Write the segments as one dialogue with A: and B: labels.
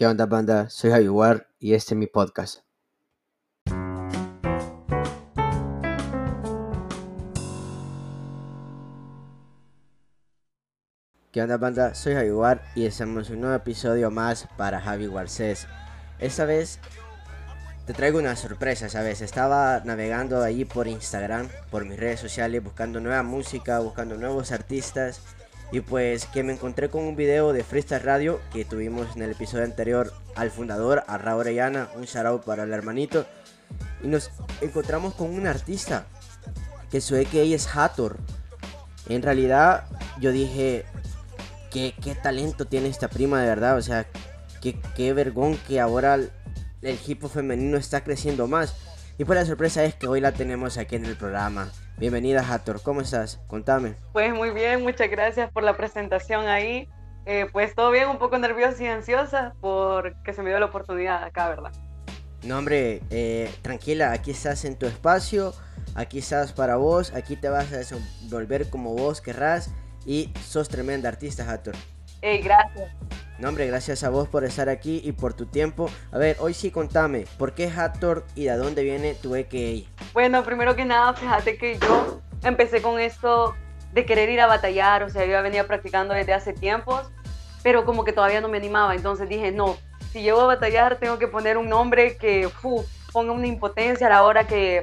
A: ¿Qué onda, banda? Soy Javier y este es mi podcast. ¿Qué onda, banda? Soy Javier y estamos en un nuevo episodio más para Javi Garcés. Esta vez te traigo una sorpresa, ¿sabes? Estaba navegando ahí por Instagram, por mis redes sociales, buscando nueva música, buscando nuevos artistas. Y pues que me encontré con un video de Freestyle Radio que tuvimos en el episodio anterior al fundador, a Raúl Orellana, un shout para el hermanito. Y nos encontramos con un artista que su que es Hathor. En realidad yo dije, qué, qué talento tiene esta prima de verdad, o sea, qué, qué vergón que ahora el, el hip hop femenino está creciendo más. Y pues la sorpresa es que hoy la tenemos aquí en el programa. Bienvenida Hathor, ¿cómo estás? Contame.
B: Pues muy bien, muchas gracias por la presentación ahí. Eh, pues todo bien, un poco nerviosa y ansiosa porque se me dio la oportunidad acá, ¿verdad?
A: No, hombre, eh, tranquila, aquí estás en tu espacio, aquí estás para vos, aquí te vas a desenvolver como vos querrás y sos tremenda artista, Hathor.
B: Hey, gracias.
A: No, hombre, gracias a vos por estar aquí y por tu tiempo. A ver, hoy sí contame, ¿por qué Hathor y de dónde viene tu EKI?
B: Bueno, primero que nada, fíjate que yo empecé con esto de querer ir a batallar, o sea, yo ya venía practicando desde hace tiempos, pero como que todavía no me animaba, entonces dije, no, si llego a batallar tengo que poner un nombre que ponga una impotencia a la hora que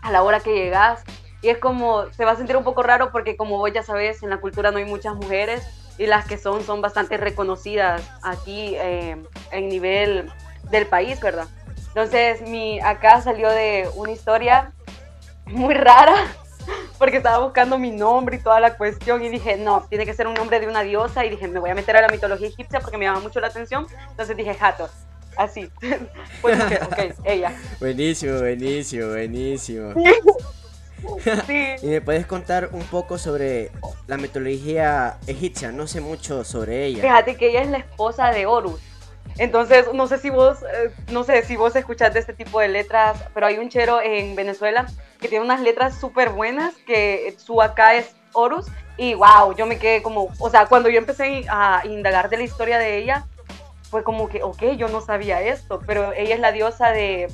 B: a la hora que llegas y es como se va a sentir un poco raro porque como vos ya sabes en la cultura no hay muchas mujeres y las que son son bastante reconocidas aquí eh, en nivel del país, ¿verdad? Entonces mi acá salió de una historia muy rara porque estaba buscando mi nombre y toda la cuestión y dije, no, tiene que ser un nombre de una diosa y dije, me voy a meter a la mitología egipcia porque me llama mucho la atención. Entonces dije, Hathor. Así. pues ok, ella.
A: Buenísimo, buenísimo, buenísimo. Sí. ¿Y me puedes contar un poco sobre la mitología egipcia? No sé mucho sobre ella.
B: Fíjate que ella es la esposa de Horus. Entonces, no sé si vos, eh, no sé si vos escuchás de este tipo de letras, pero hay un chero en Venezuela que tiene unas letras súper buenas, que su acá es Horus, y wow, yo me quedé como, o sea, cuando yo empecé a indagar de la historia de ella, fue como que, ok, yo no sabía esto, pero ella es la diosa de,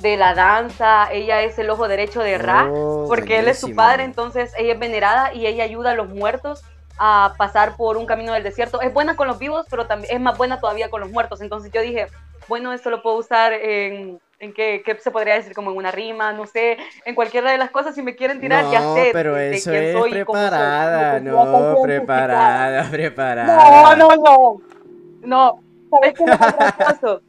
B: de la danza, ella es el ojo derecho de Ra, oh, porque él es su padre, entonces ella es venerada y ella ayuda a los muertos a pasar por un camino del desierto. Es buena con los vivos, pero también es más buena todavía con los muertos. Entonces yo dije, bueno, esto lo puedo usar en, en qué, qué, se podría decir, como en una rima, no sé, en cualquiera de las cosas, si me quieren tirar,
A: no,
B: ya sé.
A: pero eso es preparada, no, preparada, preparada.
B: No, no, no. No, ¿sabes qué es lo más gracioso?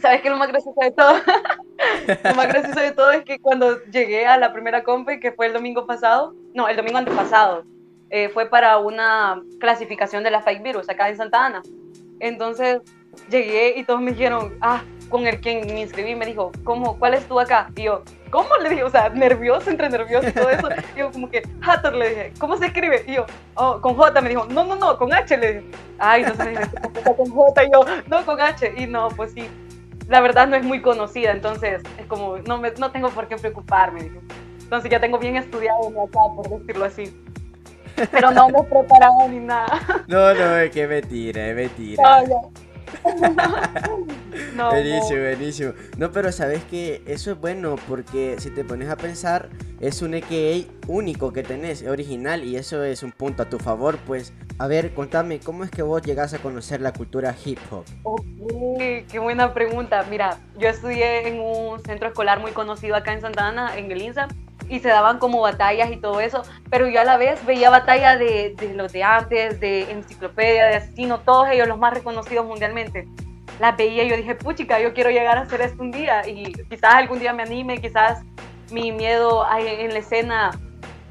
B: ¿Sabes qué es lo más gracioso de todo? lo más gracioso de todo es que cuando llegué a la primera compe, que fue el domingo pasado, no, el domingo antepasado, eh, fue para una clasificación de la fake virus acá en Santa Ana. Entonces llegué y todos me dijeron, ah, con el quien me inscribí, me dijo, ¿cómo? ¿Cuál es tú acá? Y yo, ¿cómo? Le dije, o sea, nervioso, entre nervioso y todo eso. Y yo, como que, Hathor, le dije, ¿cómo se escribe? Y yo, oh, con J, me dijo, no, no, no, con H, le dije. Ay, entonces con J, y yo, no, con H. Y no, pues sí, la verdad no es muy conocida, entonces es como, no, me, no tengo por qué preocuparme. Entonces ya tengo bien estudiado acá, por decirlo así. Pero no me he preparado ni nada.
A: No, no, es que mentira, es mentira.
B: No,
A: no, buenísimo, buenísimo. No, pero sabes que eso es bueno porque si te pones a pensar, es un EKA único que tenés, original, y eso es un punto a tu favor. Pues, a ver, contame, ¿cómo es que vos llegás a conocer la cultura hip hop?
B: Ok, qué buena pregunta. Mira, yo estudié en un centro escolar muy conocido acá en Santa Ana, en el INSA y se daban como batallas y todo eso, pero yo a la vez veía batalla de, de los de antes, de Enciclopedia, de Asesino, todos ellos los más reconocidos mundialmente. Las veía y yo dije, puchica, yo quiero llegar a hacer esto un día y quizás algún día me anime, quizás mi miedo en la escena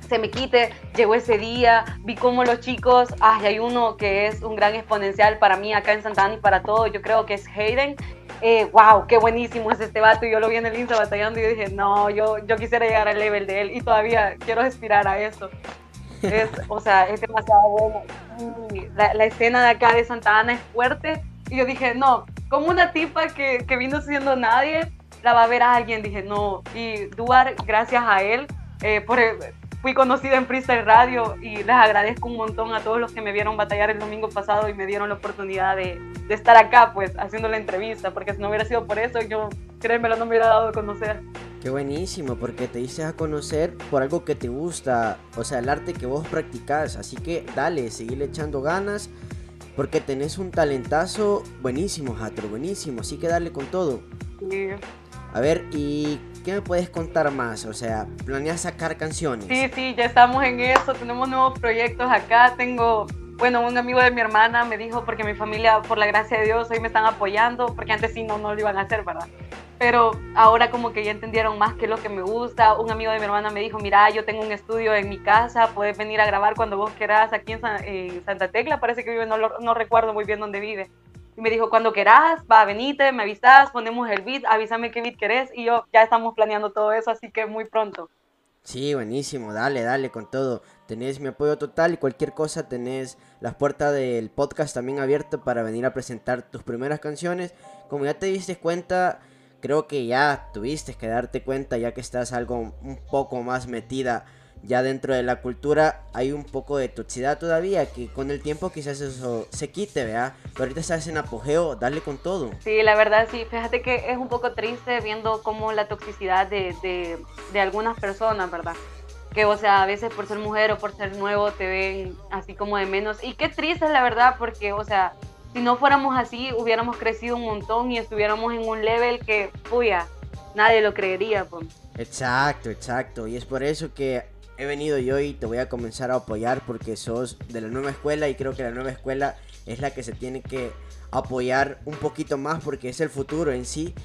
B: se me quite. Llegó ese día, vi cómo los chicos, ay, hay uno que es un gran exponencial para mí acá en Santana y para todo, yo creo que es Hayden, eh, wow, qué buenísimo es este vato. Y yo lo vi en el Insta batallando y dije, no, yo, yo quisiera llegar al level de él y todavía quiero aspirar a eso. Es, o sea, es demasiado bueno. La, la, escena de acá de Santa Ana es fuerte. Y yo dije, no, como una tipa que, que vino siendo nadie, la va a ver a alguien. Dije, no. Y Duar, gracias a él, eh, por fui conocida en Freestyle Radio y les agradezco un montón a todos los que me vieron batallar el domingo pasado y me dieron la oportunidad de, de estar acá, pues, haciendo la entrevista, porque si no hubiera sido por eso, yo, créemelo, no me hubiera dado a conocer.
A: Qué buenísimo, porque te dices a conocer por algo que te gusta, o sea, el arte que vos practicás, así que dale, seguile echando ganas, porque tenés un talentazo buenísimo, Hatter, buenísimo, así que dale con todo.
B: Sí.
A: A ver, ¿y qué me puedes contar más? O sea, ¿planeas sacar canciones?
B: Sí, sí, ya estamos en eso, tenemos nuevos proyectos acá, tengo, bueno, un amigo de mi hermana me dijo, porque mi familia, por la gracia de Dios, hoy me están apoyando, porque antes sí no, no lo iban a hacer, ¿verdad? Pero ahora como que ya entendieron más qué es lo que me gusta. Un amigo de mi hermana me dijo, mira, yo tengo un estudio en mi casa, puedes venir a grabar cuando vos quieras aquí en, San- en Santa Tecla, parece que vive, no, no recuerdo muy bien dónde vive. Y me dijo, cuando querás, va, venite, me avisas, ponemos el beat, avísame qué beat querés. Y yo, ya estamos planeando todo eso, así que muy pronto.
A: Sí, buenísimo, dale, dale con todo. Tenés mi apoyo total y cualquier cosa tenés las puertas del podcast también abiertas para venir a presentar tus primeras canciones. Como ya te diste cuenta, creo que ya tuviste que darte cuenta ya que estás algo un poco más metida ya dentro de la cultura. Hay un poco de toxicidad todavía que con el tiempo quizás eso se quite, ¿verdad? Pero ahorita estás en apogeo, dale con todo.
B: Sí, la verdad sí. Fíjate que es un poco triste viendo cómo la toxicidad de, de, de algunas personas, ¿verdad? Que, o sea, a veces por ser mujer o por ser nuevo te ven así como de menos. Y qué triste, la verdad, porque, o sea, si no fuéramos así, hubiéramos crecido un montón y estuviéramos en un level que, puya, nadie lo creería, pues.
A: Exacto, exacto. Y es por eso que he venido yo y te voy a comenzar a apoyar porque sos de la nueva escuela y creo que la nueva escuela es la que se tiene que apoyar un poquito más porque es el futuro en sí.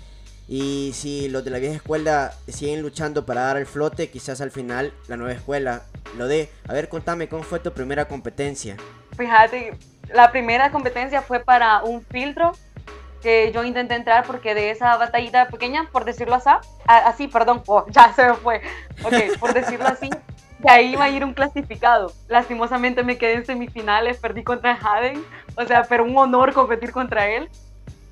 A: Y si los de la vieja escuela siguen luchando para dar el flote, quizás al final la nueva escuela lo dé. A ver, contame cómo fue tu primera competencia.
B: Fíjate, la primera competencia fue para un filtro que yo intenté entrar porque de esa batallita pequeña, por decirlo así, así, perdón, oh, ya se me fue, ok, por decirlo así, de ahí iba a ir un clasificado. Lastimosamente me quedé en semifinales, perdí contra Haden, o sea, pero un honor competir contra él.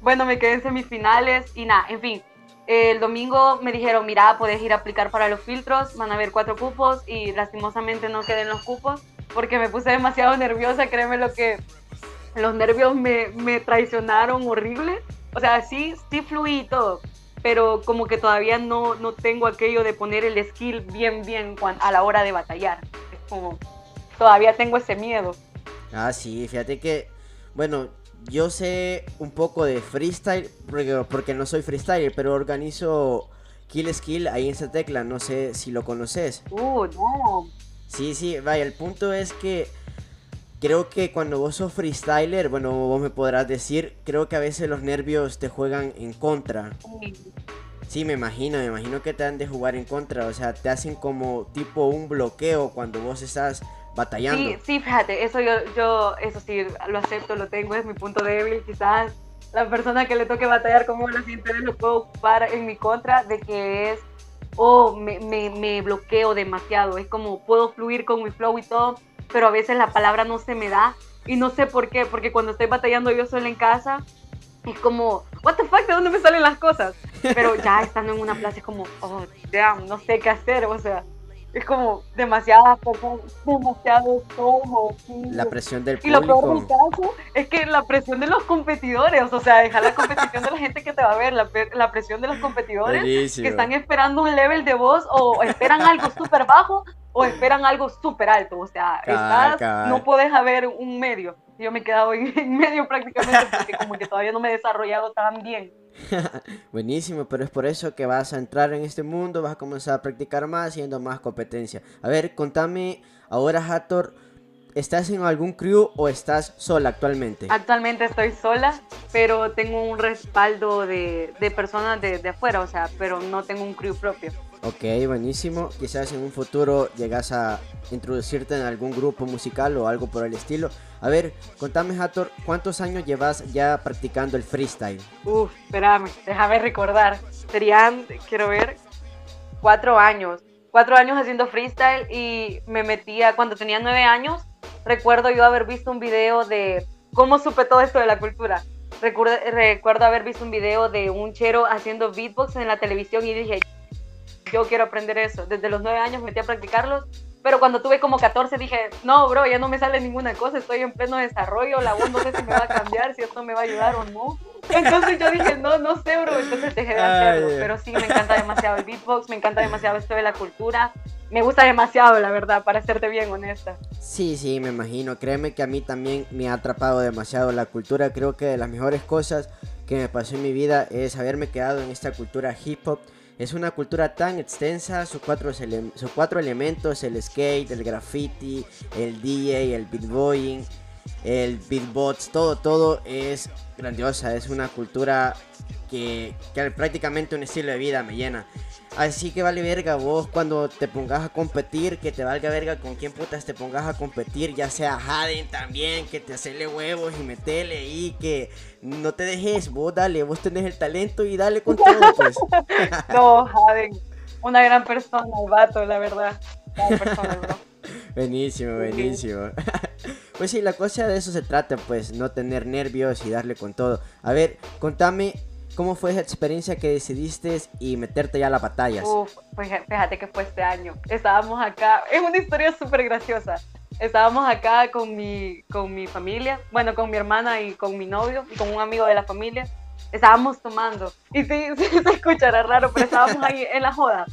B: Bueno, me quedé en semifinales y nada, en fin. El domingo me dijeron, mira, puedes ir a aplicar para los filtros, van a haber cuatro cupos y lastimosamente no quedé en los cupos porque me puse demasiado nerviosa, créeme lo que los nervios me, me traicionaron horrible. O sea, sí, sí fluí todo, pero como que todavía no, no tengo aquello de poner el skill bien, bien a la hora de batallar. Es como, todavía tengo ese miedo.
A: Ah, sí, fíjate que, bueno, yo sé un poco de freestyle, porque, porque no soy freestyler, pero organizo Kill Skill ahí en esa tecla, no sé si lo conoces.
B: Uh, no.
A: Sí, sí, vaya, el punto es que creo que cuando vos sos freestyler, bueno, vos me podrás decir, creo que a veces los nervios te juegan en contra. Sí, me imagino, me imagino que te han de jugar en contra, o sea, te hacen como tipo un bloqueo cuando vos estás batallando.
B: Sí, sí, fíjate, eso yo, yo, eso sí, lo acepto, lo tengo, es mi punto débil. Quizás la persona que le toque batallar conmigo en las interés lo puedo ocupar en mi contra de que es, oh, me, me, me bloqueo demasiado. Es como puedo fluir con mi flow y todo, pero a veces la palabra no se me da y no sé por qué, porque cuando estoy batallando yo sola en casa, es como, what the fuck, ¿de dónde me salen las cosas? Pero ya estando en una plaza es como, oh, damn, no sé qué hacer, o sea, es como demasiadas personas, demasiado todo.
A: La presión del
B: Y lo peor del
A: público.
B: caso es que la presión de los competidores, o sea, dejar la competición de la gente que te va a ver, la, la presión de los competidores
A: Buenísimo.
B: que están esperando un level de voz o esperan algo súper bajo o esperan algo súper alto, o sea, estás- no puedes haber un medio. Yo me he quedado en, en medio prácticamente porque como que todavía no me he desarrollado tan bien.
A: Buenísimo, pero es por eso que vas a entrar en este mundo, vas a comenzar a practicar más, haciendo más competencia. A ver, contame, ahora Hathor, ¿estás en algún crew o estás sola actualmente?
B: Actualmente estoy sola, pero tengo un respaldo de, de personas de, de afuera, o sea, pero no tengo un crew propio.
A: Ok, buenísimo. Quizás en un futuro llegas a introducirte en algún grupo musical o algo por el estilo. A ver, contame Hathor, ¿cuántos años llevas ya practicando el freestyle?
B: Uf, espérame, déjame recordar. Serían, quiero ver, cuatro años. Cuatro años haciendo freestyle y me metía cuando tenía nueve años. Recuerdo yo haber visto un video de cómo supe todo esto de la cultura. Recuerdo, recuerdo haber visto un video de un chero haciendo beatbox en la televisión y dije, yo quiero aprender eso. Desde los nueve años me metí a practicarlos pero cuando tuve como 14 dije, no, bro, ya no me sale ninguna cosa, estoy en pleno desarrollo, la voz no sé si me va a cambiar, si esto me va a ayudar o no. Entonces yo dije, no, no sé, bro, entonces dejé de hacerlo. Pero sí, me encanta demasiado el beatbox, me encanta demasiado esto de la cultura. Me gusta demasiado, la verdad, para serte bien honesta.
A: Sí, sí, me imagino. Créeme que a mí también me ha atrapado demasiado la cultura. Creo que de las mejores cosas que me pasó en mi vida es haberme quedado en esta cultura hip hop es una cultura tan extensa, sus cuatro, cuatro elementos, el skate, el graffiti, el DJ, el beatboying, el beatbox, todo, todo es grandiosa, es una cultura que, que prácticamente un estilo de vida me llena. Así que vale verga vos cuando te pongas a competir, que te valga verga con quién putas te pongas a competir, ya sea Haden también, que te hacele huevos y metele y que no te dejes, vos dale, vos tenés el talento y dale con todo pues.
B: no, Haden, una gran persona, el vato, la verdad. Gran persona, bro.
A: Buenísimo, buenísimo. pues sí, la cosa de eso se trata, pues, no tener nervios y darle con todo. A ver, contame ¿Cómo fue esa experiencia que decidiste y meterte ya a las batallas?
B: Uf, pues fíjate que fue este año. Estábamos acá, es una historia súper graciosa. Estábamos acá con mi, con mi familia, bueno, con mi hermana y con mi novio y con un amigo de la familia. Estábamos tomando. Y sí, sí se escuchará raro, pero estábamos ahí en la joda.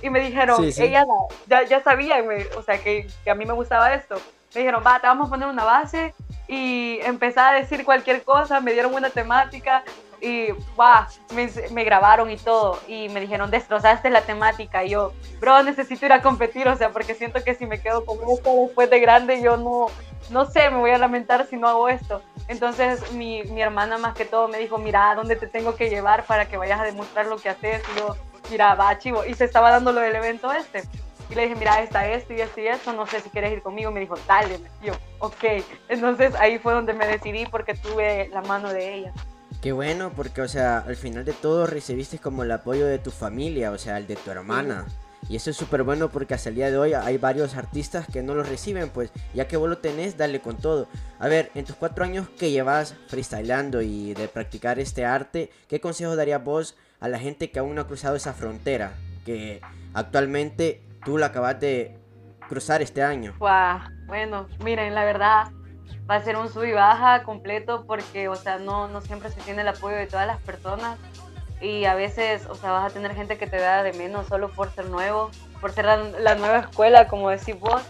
B: Y me dijeron, ella ya, ya sabía, o sea, que, que a mí me gustaba esto. Me dijeron, va, te vamos a poner una base y empecé a decir cualquier cosa, me dieron una temática y va, me, grabaron y todo y me dijeron destrozaste la temática y yo bro necesito ir a competir o sea porque siento que si me quedo con esto después de grande yo no no sé me voy a lamentar si no hago esto entonces mi, mi hermana más que todo me dijo mira dónde te tengo que llevar para que vayas a demostrar lo que haces y yo mira va chivo y se estaba dando lo del evento este y le dije, mira, está esto y esto y esto, no sé si quieres ir conmigo. Me dijo, dale. yo, ok. Entonces ahí fue donde me decidí porque tuve la mano de ella.
A: Qué bueno, porque, o sea, al final de todo recibiste como el apoyo de tu familia, o sea, el de tu hermana. Y eso es súper bueno porque hasta el día de hoy hay varios artistas que no lo reciben, pues ya que vos lo tenés, dale con todo. A ver, en tus cuatro años que llevas freestylando y de practicar este arte, ¿qué consejo darías vos a la gente que aún no ha cruzado esa frontera? Que actualmente tú la acabas de cruzar este año.
B: bueno, miren, la verdad, va a ser un sub y baja completo porque, o sea, no, no siempre se tiene el apoyo de todas las personas. Y a veces, o sea, vas a tener gente que te vea de menos solo por ser nuevo, por ser la, nueva escuela, como decís vos,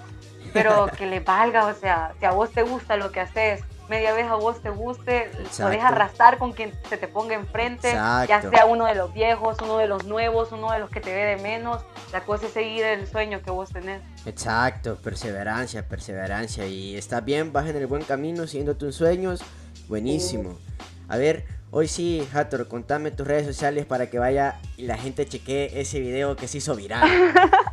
B: pero que le valga, o sea, si a vos te gusta lo que haces, media vez a vos te guste, podés arrastrar con quien se te ponga enfrente, ya sea uno de los viejos, uno de los nuevos, uno de los que te ve de menos. La cosa es seguir el sueño que vos tenés.
A: Exacto, perseverancia, perseverancia. Y está bien, vas en el buen camino, siguiendo tus sueños. Buenísimo. A ver, Hoy sí, Hathor, contame tus redes sociales para que vaya y la gente chequee ese video que se hizo viral.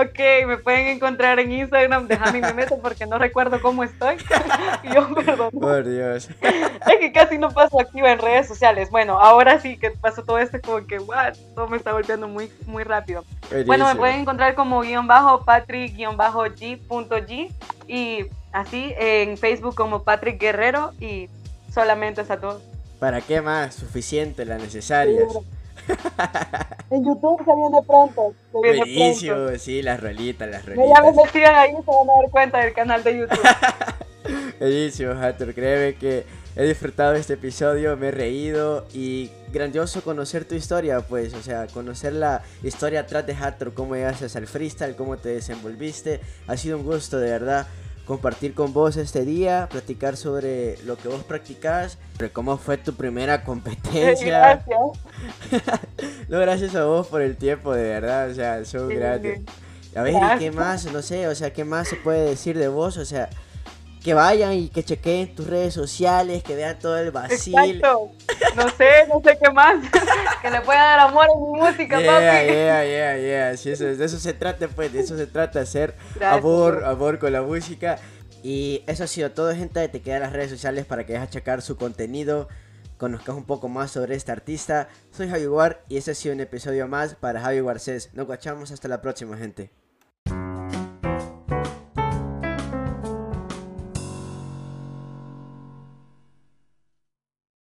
B: ok, me pueden encontrar en Instagram, déjame me meto porque no recuerdo cómo estoy. Yo, perdón.
A: Por Dios.
B: es que casi no paso activa en redes sociales. Bueno, ahora sí que pasó todo esto como que, what, todo me está golpeando muy, muy rápido. Bueno, me pueden encontrar como guion bajo patrick guion bajo g.g y así en Facebook como Patrick Guerrero y solamente es a todos.
A: ¿Para qué más? Suficiente, las necesarias.
B: en YouTube se viene pronto.
A: Buenísimo, sí, las rolitas, las rolitas.
B: Ya me sigan ahí se van a dar cuenta del canal de YouTube.
A: Buenísimo, Hatter. Créeme que he disfrutado este episodio, me he reído y grandioso conocer tu historia, pues, o sea, conocer la historia atrás de Hatter, cómo llegaste al freestyle, cómo te desenvolviste. Ha sido un gusto, de verdad compartir con vos este día, platicar sobre lo que vos practicás, sobre cómo fue tu primera competencia. Gracias. no, gracias a vos por el tiempo, de verdad, o sea, son grandes. A ver, ¿y qué más? No sé, o sea, ¿qué más se puede decir de vos? O sea, que vayan y que chequeen tus redes sociales, que vean todo el vacío.
B: Exacto. No sé, no sé qué más. que le pueda dar amor a mi música,
A: yeah, papi. Yeah, yeah, yeah. Sí, eso, de eso se trata, pues, de eso se trata, hacer amor, amor con la música. Y eso ha sido todo, gente. Te quedan las redes sociales para que vayas a checar su contenido, conozcas un poco más sobre este artista. Soy Javi War y este ha sido un episodio más para Javi Warcés. Nos guachamos hasta la próxima, gente.